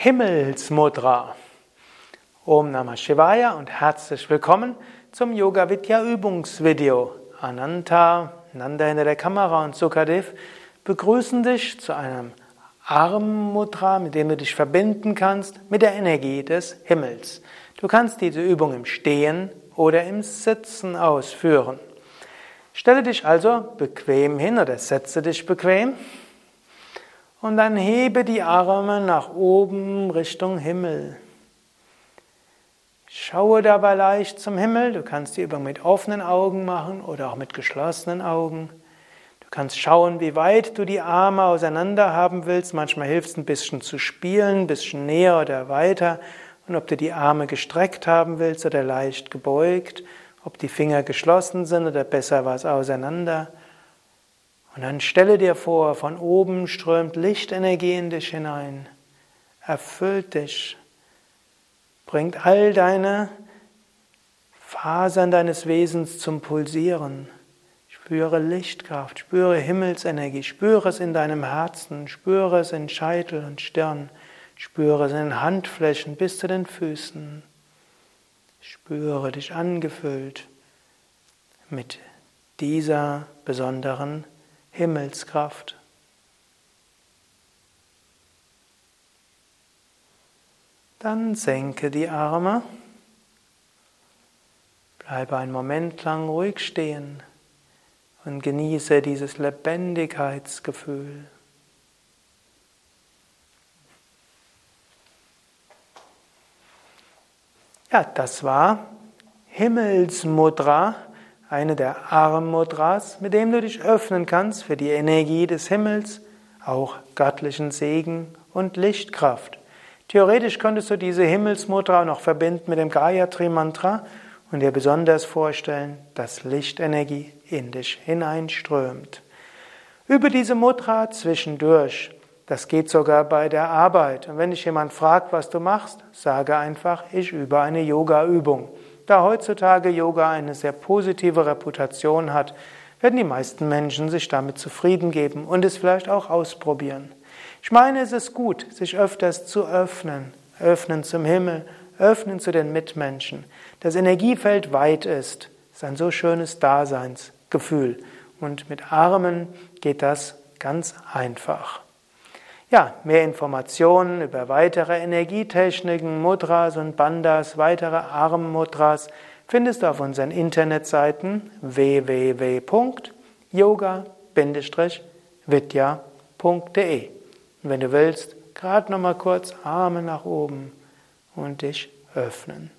Himmelsmudra. Om Namah Shivaya und herzlich willkommen zum Yoga Vidya Übungsvideo. Ananta, Nanda hinter der Kamera und Sukadev begrüßen dich zu einem Armmudra, mit dem du dich verbinden kannst mit der Energie des Himmels. Du kannst diese Übung im Stehen oder im Sitzen ausführen. Stelle dich also bequem hin oder setze dich bequem und dann hebe die Arme nach oben Richtung Himmel. Schaue dabei leicht zum Himmel. Du kannst die Übung mit offenen Augen machen oder auch mit geschlossenen Augen. Du kannst schauen, wie weit du die Arme auseinander haben willst. Manchmal hilft es ein bisschen zu spielen, ein bisschen näher oder weiter. Und ob du die Arme gestreckt haben willst oder leicht gebeugt, ob die Finger geschlossen sind oder besser was auseinander. Und dann stelle dir vor, von oben strömt Lichtenergie in dich hinein, erfüllt dich, bringt all deine Fasern deines Wesens zum Pulsieren. Spüre Lichtkraft, spüre Himmelsenergie, spüre es in deinem Herzen, spüre es in Scheitel und Stirn, spüre es in Handflächen bis zu den Füßen. Spüre dich angefüllt mit dieser besonderen Himmelskraft. Dann senke die Arme. Bleibe einen Moment lang ruhig stehen und genieße dieses Lebendigkeitsgefühl. Ja, das war Himmelsmudra eine der Armmudras, mit dem du dich öffnen kannst für die Energie des Himmels, auch göttlichen Segen und Lichtkraft. Theoretisch könntest du diese Himmelsmudra noch verbinden mit dem Gayatri Mantra und dir besonders vorstellen, dass Lichtenergie in dich hineinströmt. Über diese Mudra zwischendurch. Das geht sogar bei der Arbeit. Und wenn dich jemand fragt, was du machst, sage einfach, ich übe eine Yoga-Übung. Da heutzutage Yoga eine sehr positive Reputation hat, werden die meisten Menschen sich damit zufrieden geben und es vielleicht auch ausprobieren. Ich meine, es ist gut, sich öfters zu öffnen, öffnen zum Himmel, öffnen zu den Mitmenschen. Das Energiefeld weit ist, ist ein so schönes Daseinsgefühl und mit Armen geht das ganz einfach. Ja, mehr Informationen über weitere Energietechniken, Mudras und Bandas, weitere Armmudras findest du auf unseren Internetseiten www.yoga-vidya.de. Und wenn du willst, gerade nochmal kurz Arme nach oben und dich öffnen.